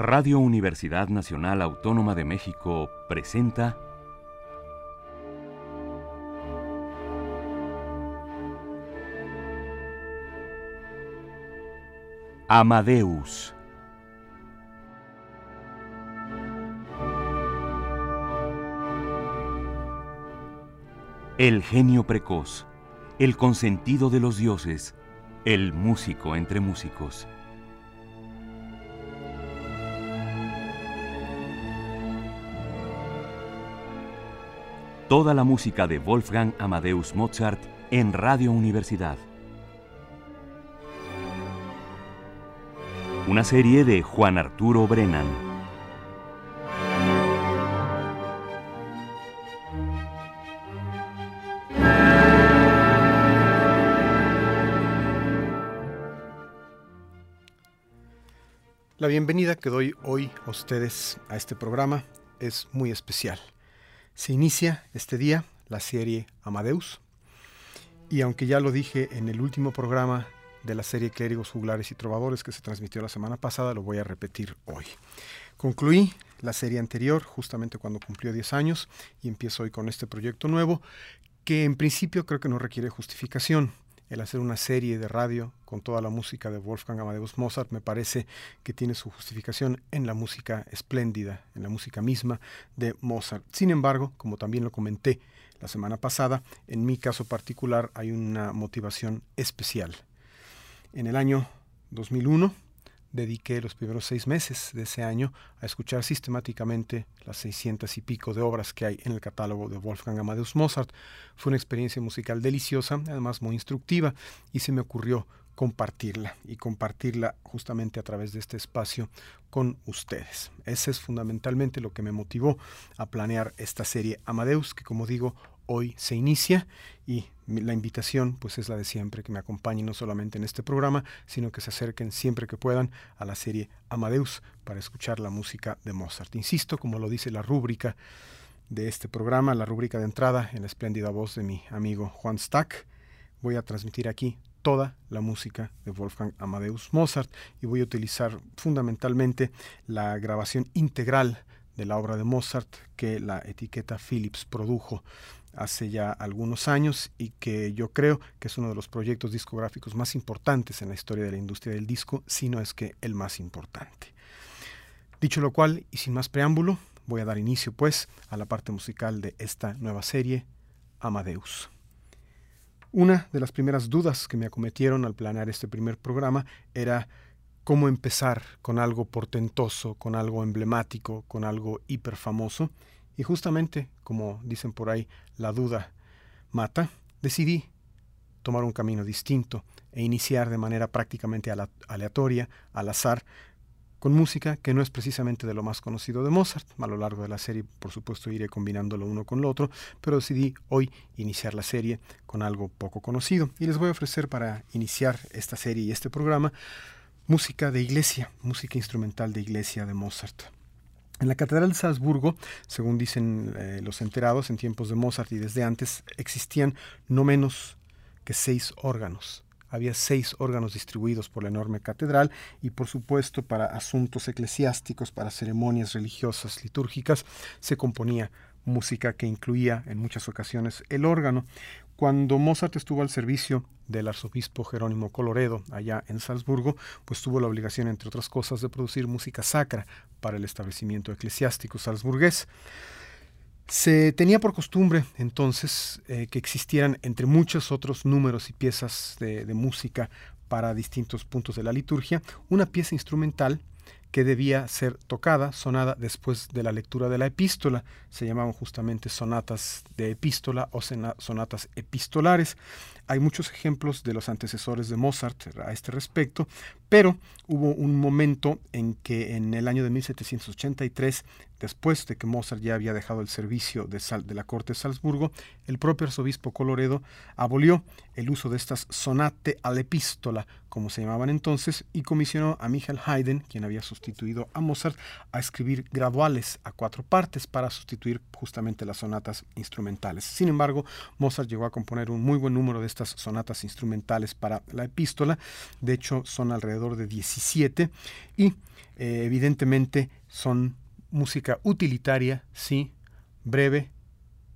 Radio Universidad Nacional Autónoma de México presenta Amadeus. El genio precoz, el consentido de los dioses, el músico entre músicos. Toda la música de Wolfgang Amadeus Mozart en Radio Universidad. Una serie de Juan Arturo Brennan. La bienvenida que doy hoy a ustedes a este programa es muy especial. Se inicia este día la serie Amadeus y aunque ya lo dije en el último programa de la serie Clérigos, Juglares y Trovadores que se transmitió la semana pasada, lo voy a repetir hoy. Concluí la serie anterior justamente cuando cumplió 10 años y empiezo hoy con este proyecto nuevo que en principio creo que no requiere justificación el hacer una serie de radio con toda la música de Wolfgang Amadeus Mozart me parece que tiene su justificación en la música espléndida, en la música misma de Mozart. Sin embargo, como también lo comenté la semana pasada, en mi caso particular hay una motivación especial. En el año 2001, dediqué los primeros seis meses de ese año a escuchar sistemáticamente las seiscientas y pico de obras que hay en el catálogo de Wolfgang Amadeus Mozart. Fue una experiencia musical deliciosa, además muy instructiva, y se me ocurrió compartirla y compartirla justamente a través de este espacio con ustedes. Ese es fundamentalmente lo que me motivó a planear esta serie Amadeus, que como digo, hoy se inicia y la invitación pues es la de siempre, que me acompañen no solamente en este programa, sino que se acerquen siempre que puedan a la serie Amadeus para escuchar la música de Mozart. Insisto, como lo dice la rúbrica de este programa, la rúbrica de entrada en la espléndida voz de mi amigo Juan Stack, voy a transmitir aquí toda la música de Wolfgang Amadeus Mozart y voy a utilizar fundamentalmente la grabación integral de la obra de Mozart que la etiqueta Philips produjo hace ya algunos años y que yo creo que es uno de los proyectos discográficos más importantes en la historia de la industria del disco, si no es que el más importante. Dicho lo cual, y sin más preámbulo, voy a dar inicio pues a la parte musical de esta nueva serie, Amadeus. Una de las primeras dudas que me acometieron al planear este primer programa era cómo empezar con algo portentoso, con algo emblemático, con algo hiperfamoso, y justamente, como dicen por ahí, la duda mata, decidí tomar un camino distinto e iniciar de manera prácticamente aleatoria, al azar, con música que no es precisamente de lo más conocido de Mozart. A lo largo de la serie, por supuesto, iré combinándolo lo uno con lo otro, pero decidí hoy iniciar la serie con algo poco conocido. Y les voy a ofrecer para iniciar esta serie y este programa música de iglesia, música instrumental de iglesia de Mozart. En la Catedral de Salzburgo, según dicen eh, los enterados, en tiempos de Mozart y desde antes, existían no menos que seis órganos. Había seis órganos distribuidos por la enorme catedral y por supuesto para asuntos eclesiásticos, para ceremonias religiosas, litúrgicas, se componía música que incluía en muchas ocasiones el órgano. Cuando Mozart estuvo al servicio del arzobispo Jerónimo Coloredo allá en Salzburgo, pues tuvo la obligación, entre otras cosas, de producir música sacra para el establecimiento eclesiástico salzburgués. Se tenía por costumbre entonces eh, que existieran entre muchos otros números y piezas de música para distintos puntos de la liturgia, una pieza instrumental que debía ser tocada, sonada después de la lectura de la epístola. Se llamaban justamente sonatas de epístola o sonatas epistolares. Hay muchos ejemplos de los antecesores de Mozart a este respecto, pero hubo un momento en que en el año de 1783, después de que Mozart ya había dejado el servicio de, la corte de Salzburgo, el propio arzobispo Coloredo abolió el uso de estas sonate al epístola, como se llamaban entonces, y comisionó a Michael Haydn, quien había sustituido a Mozart, a escribir graduales a cuatro partes para sustituir justamente las sonatas instrumentales. Sin embargo, Mozart llegó a componer un muy buen número de estas sonatas instrumentales para la epístola. De hecho, son alrededor de 17 y eh, evidentemente son música utilitaria, sí, breve,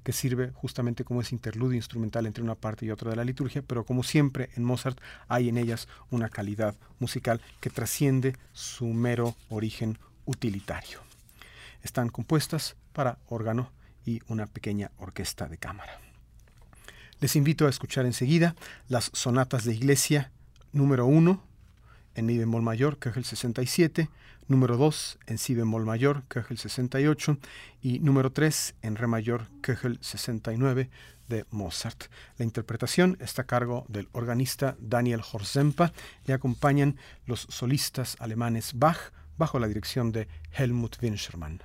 que sirve justamente como ese interludio instrumental entre una parte y otra de la liturgia, pero como siempre en Mozart hay en ellas una calidad musical que trasciende su mero origen utilitario. Están compuestas para órgano y una pequeña orquesta de cámara. Les invito a escuchar enseguida las sonatas de iglesia número 1 en mi bemol mayor, que es el 67, número 2 en si bemol mayor, que es el 68, y número 3 en re mayor, que es el 69 de Mozart. La interpretación está a cargo del organista Daniel Horzempa y acompañan los solistas alemanes Bach bajo la dirección de Helmut Winschermann.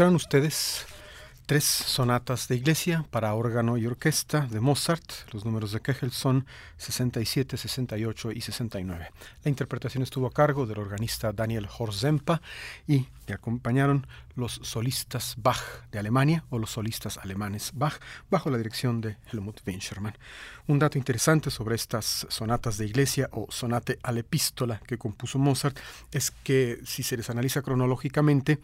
Escucharon ustedes tres sonatas de iglesia para órgano y orquesta de Mozart. Los números de Kegel son 67, 68 y 69. La interpretación estuvo a cargo del organista Daniel Horzempa y le acompañaron los solistas Bach de Alemania o los solistas alemanes Bach bajo la dirección de Helmut Winschermann. Un dato interesante sobre estas sonatas de iglesia o sonate al epístola que compuso Mozart es que si se les analiza cronológicamente,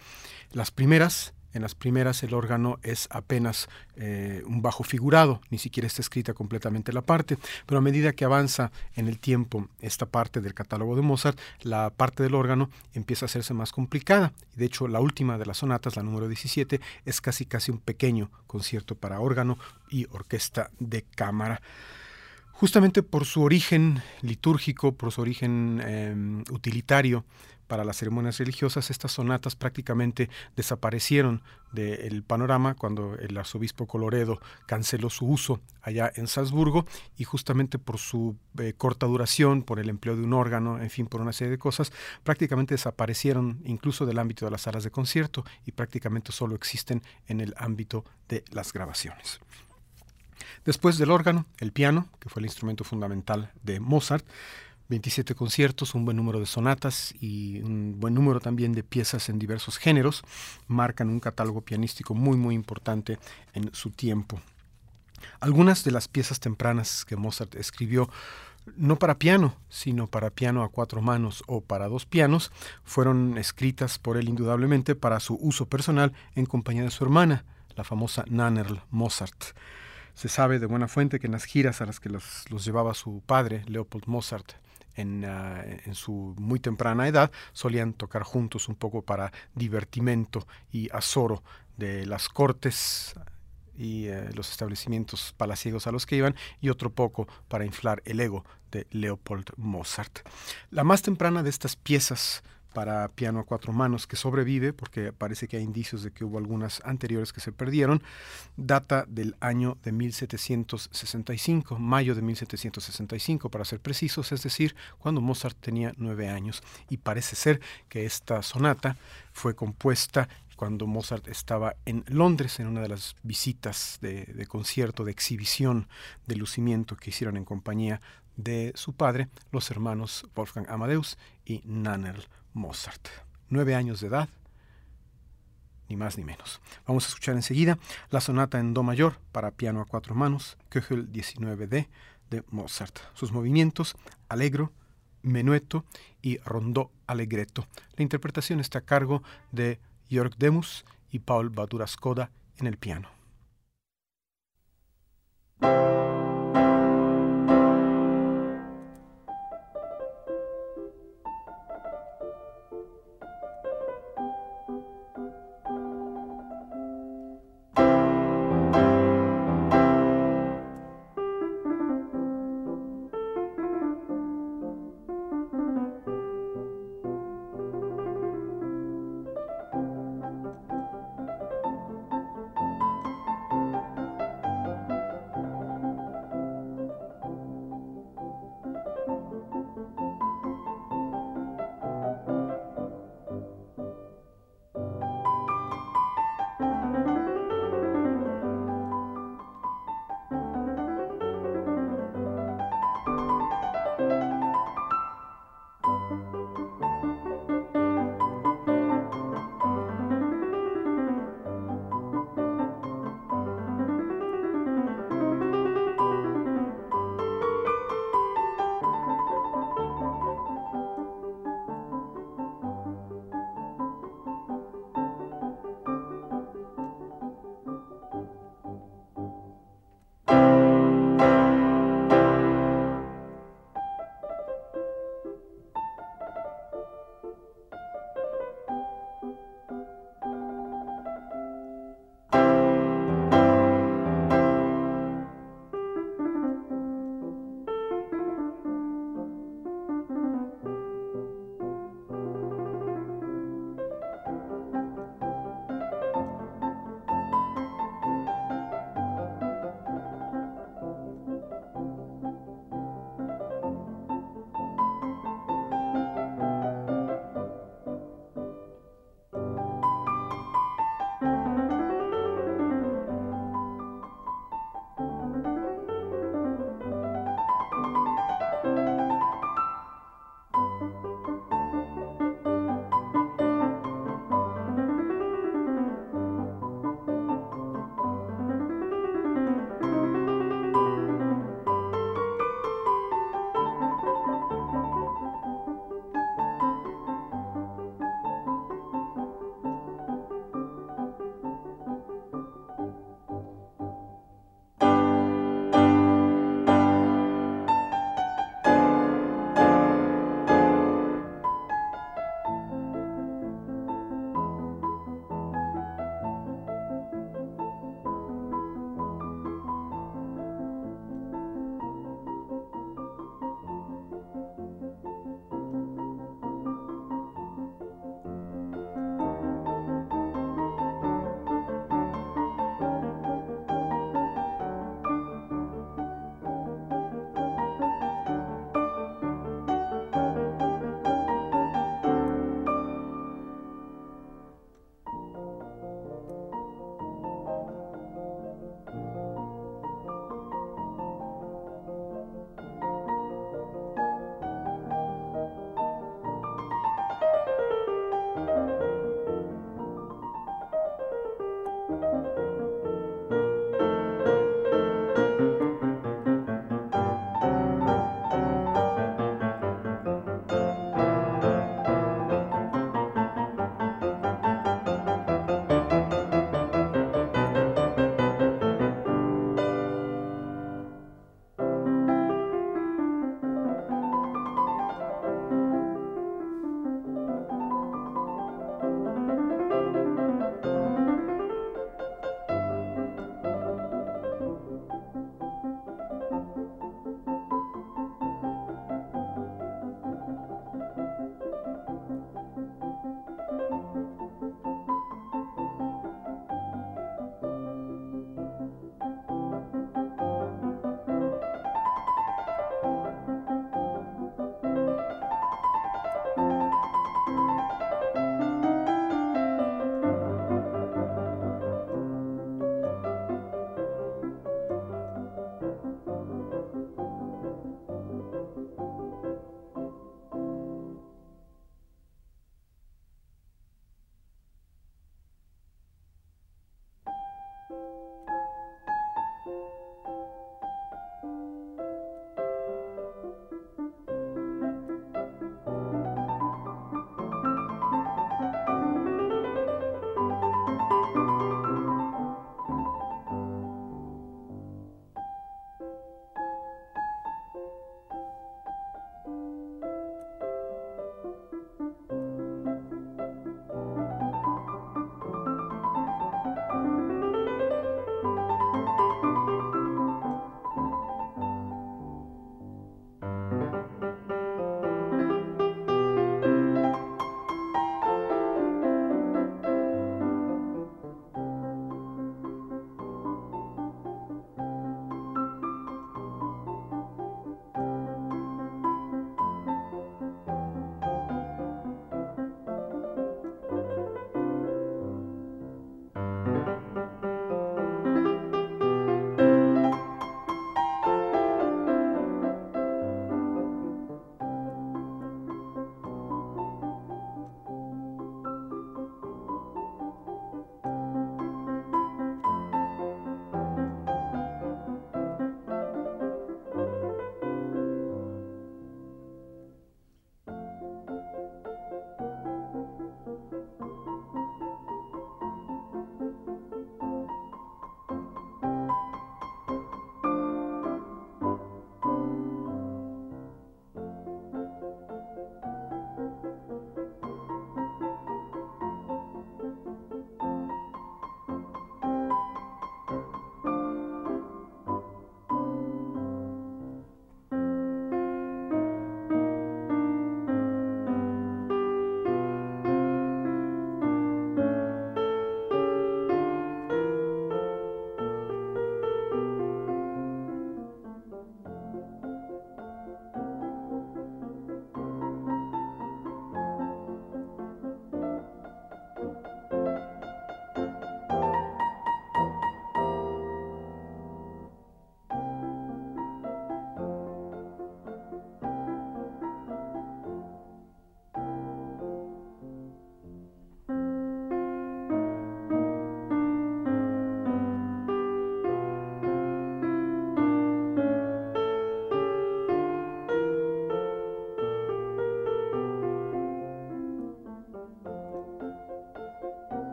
las primeras en las primeras el órgano es apenas eh, un bajo figurado, ni siquiera está escrita completamente la parte, pero a medida que avanza en el tiempo esta parte del catálogo de Mozart, la parte del órgano empieza a hacerse más complicada. De hecho, la última de las sonatas, la número 17, es casi casi un pequeño concierto para órgano y orquesta de cámara justamente por su origen litúrgico, por su origen em, utilitario, para las ceremonias religiosas, estas sonatas prácticamente desaparecieron del panorama cuando el arzobispo Coloredo canceló su uso allá en Salzburgo y justamente por su eh, corta duración, por el empleo de un órgano, en fin, por una serie de cosas, prácticamente desaparecieron incluso del ámbito de las salas de concierto y prácticamente solo existen en el ámbito de las grabaciones. Después del órgano, el piano, que fue el instrumento fundamental de Mozart, 27 conciertos, un buen número de sonatas y un buen número también de piezas en diversos géneros, marcan un catálogo pianístico muy muy importante en su tiempo. Algunas de las piezas tempranas que Mozart escribió no para piano, sino para piano a cuatro manos o para dos pianos, fueron escritas por él indudablemente para su uso personal en compañía de su hermana, la famosa Nannerl Mozart. Se sabe de buena fuente que en las giras a las que los, llevaba su padre, Leopold Mozart, Ah, en, su muy temprana edad, solían tocar juntos un poco para divertimento y azoro de las cortes y eh, los establecimientos palaciegos a los que iban y otro poco para inflar el ego de Leopold Mozart. La más temprana de estas piezas para piano a cuatro manos que sobrevive, porque parece que hay indicios de que hubo algunas anteriores que se perdieron, data del año de 1765, mayo de 1765 para ser precisos, es decir, cuando Mozart tenía nueve años. Y parece ser que esta sonata fue compuesta cuando Mozart estaba en Londres en una de las visitas de, concierto, de exhibición, de lucimiento que hicieron en compañía de su padre, los hermanos Wolfgang Amadeus y Nannerl Mozart. Nueve años de edad, ni más ni menos. Vamos a escuchar enseguida la sonata en Do mayor para piano a cuatro manos, Köchel 19D de Mozart. Sus movimientos, alegro, menueto y rondó allegretto. La interpretación está a cargo de Jörg Demus y Paul Baduraskoda en el piano.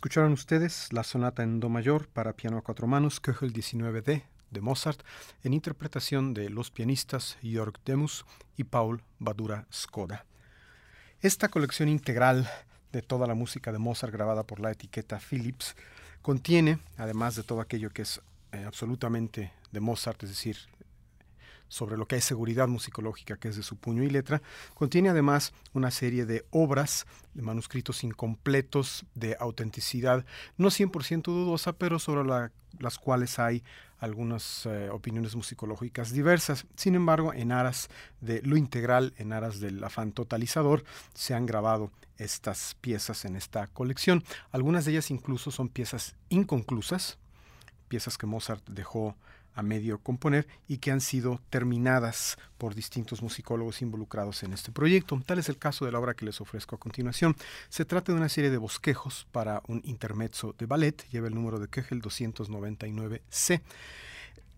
Escucharon ustedes la sonata en Do mayor para piano a cuatro manos, Köchel 19D de Mozart, en interpretación de los pianistas Jörg Demus y Paul Badura Skoda. Esta colección integral de toda la música de Mozart grabada por la etiqueta Philips contiene, además de todo aquello que es eh, absolutamente de Mozart, es decir, sobre lo que hay seguridad musicológica, que es de su puño y letra, contiene además una serie de obras, de manuscritos incompletos, de autenticidad no 100% dudosa, pero sobre las cuales hay algunas eh, opiniones musicológicas diversas. Sin embargo, en aras de lo integral, en aras del afán totalizador, se han grabado estas piezas en esta colección. Algunas de ellas incluso son piezas inconclusas, piezas que Mozart dejó a medio componer y que han sido terminadas por distintos musicólogos involucrados en este proyecto. Tal es el caso de la obra que les ofrezco a continuación. Se trata de una serie de bosquejos para un intermezzo de ballet, lleva el número de Kegel 299C.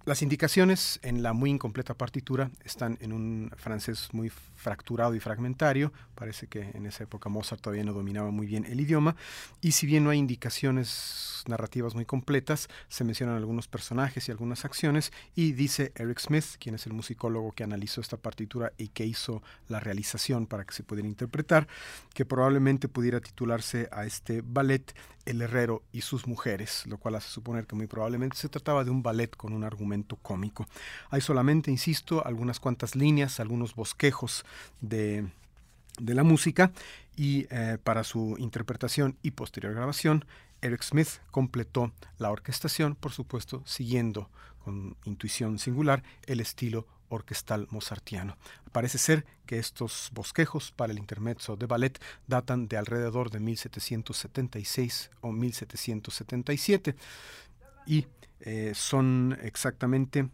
Las indicaciones en la muy incompleta partitura están en un francés muy fracturado y fragmentario. Parece que en esa época Mozart todavía no dominaba muy bien el idioma. Y si bien no hay indicaciones narrativas muy completas, se mencionan algunos personajes y algunas acciones. Y dice Eric Smith, quien es el musicólogo que analizó esta partitura y que hizo la realización para que se pudiera interpretar, que probablemente pudiera titularse a este ballet El herrero y sus mujeres, lo cual hace suponer que muy probablemente se trataba de un ballet con un argumento cómico. Hay solamente, insisto, algunas cuantas líneas, algunos bosquejos de, la música y eh, para su interpretación y posterior grabación, Eric Smith completó la orquestación, por supuesto, siguiendo con intuición singular el estilo orquestal mozartiano. Parece ser que estos bosquejos para el intermezzo de ballet datan de alrededor de 1776 o 1777 y eh, son exactamente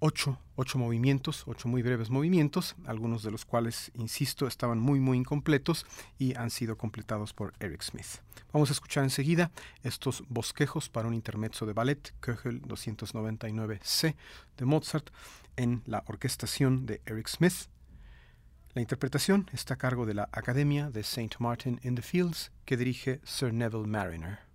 ocho, ocho, movimientos, ocho muy breves movimientos, algunos de los cuales, insisto, estaban muy, muy incompletos y han sido completados por Eric Smith. Vamos a escuchar enseguida estos bosquejos para un intermezzo de ballet, Köchel 299C de Mozart, en la orquestación de Eric Smith. La interpretación está a cargo de la Academia de St. Martin in the Fields, que dirige Sir Neville Mariner.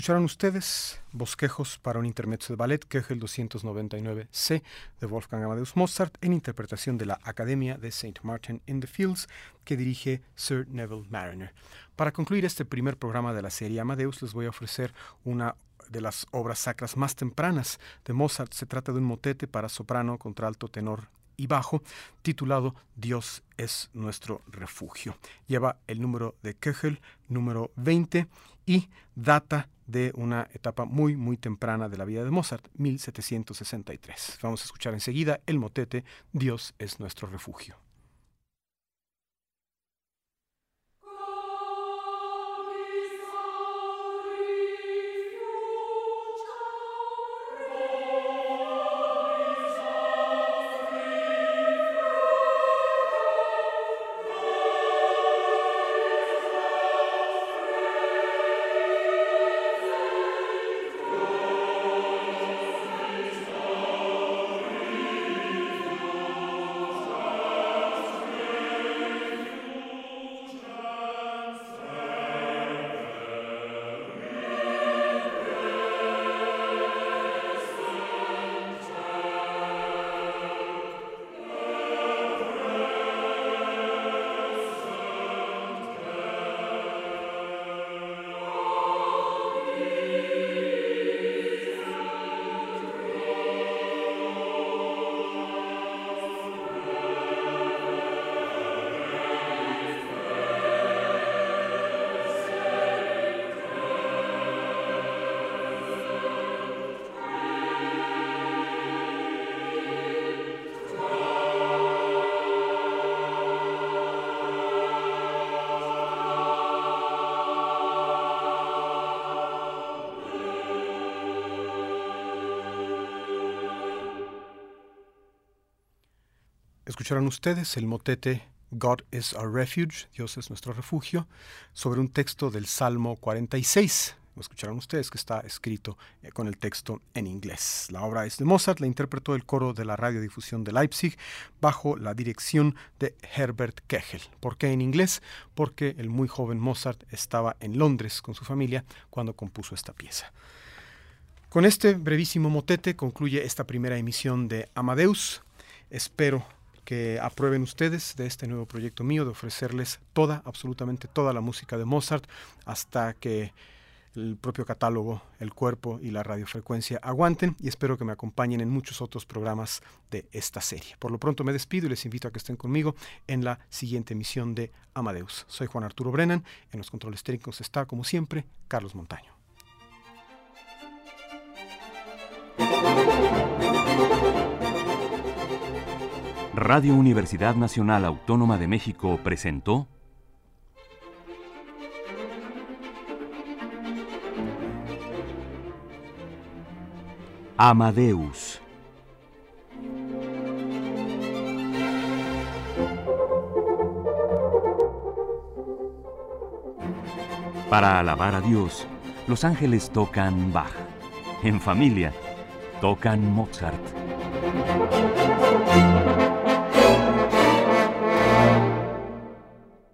Escucharon ustedes Bosquejos para un intermezzo de ballet Köchel 299C de Wolfgang Amadeus Mozart en interpretación de la Academia de St. Martin in the Fields que dirige Sir Neville Mariner. Para concluir este primer programa de la serie Amadeus les voy a ofrecer una de las obras sacras más tempranas de Mozart. Se trata de un motete para soprano, contralto, tenor y bajo, titulado Dios es nuestro refugio. Lleva el número de Köchel, número 20, y data de una etapa muy, muy temprana de la vida de Mozart, 1763. Vamos a escuchar enseguida el motete Dios es nuestro refugio. Escucharon ustedes el motete God is our refuge, Dios es nuestro refugio, sobre un texto del Salmo 46. Lo escucharon ustedes que está escrito eh, con el texto en inglés. La obra es de Mozart, la interpretó el coro de la radiodifusión de Leipzig bajo la dirección de Herbert Kegel. ¿Por qué en inglés? Porque el muy joven Mozart estaba en Londres con su familia cuando compuso esta pieza. Con este brevísimo motete concluye esta primera emisión de Amadeus. Espero que aprueben ustedes de este nuevo proyecto mío de ofrecerles toda, absolutamente toda la música de Mozart hasta que el propio catálogo, el cuerpo y la radiofrecuencia aguanten y espero que me acompañen en muchos otros programas de esta serie. Por lo pronto me despido y les invito a que estén conmigo en la siguiente emisión de Amadeus. Soy Juan Arturo Brennan, en los controles técnicos está como siempre Carlos Montaño. Radio Universidad Nacional Autónoma de México presentó Amadeus. Para alabar a Dios, los ángeles tocan Bach. En familia, tocan Mozart.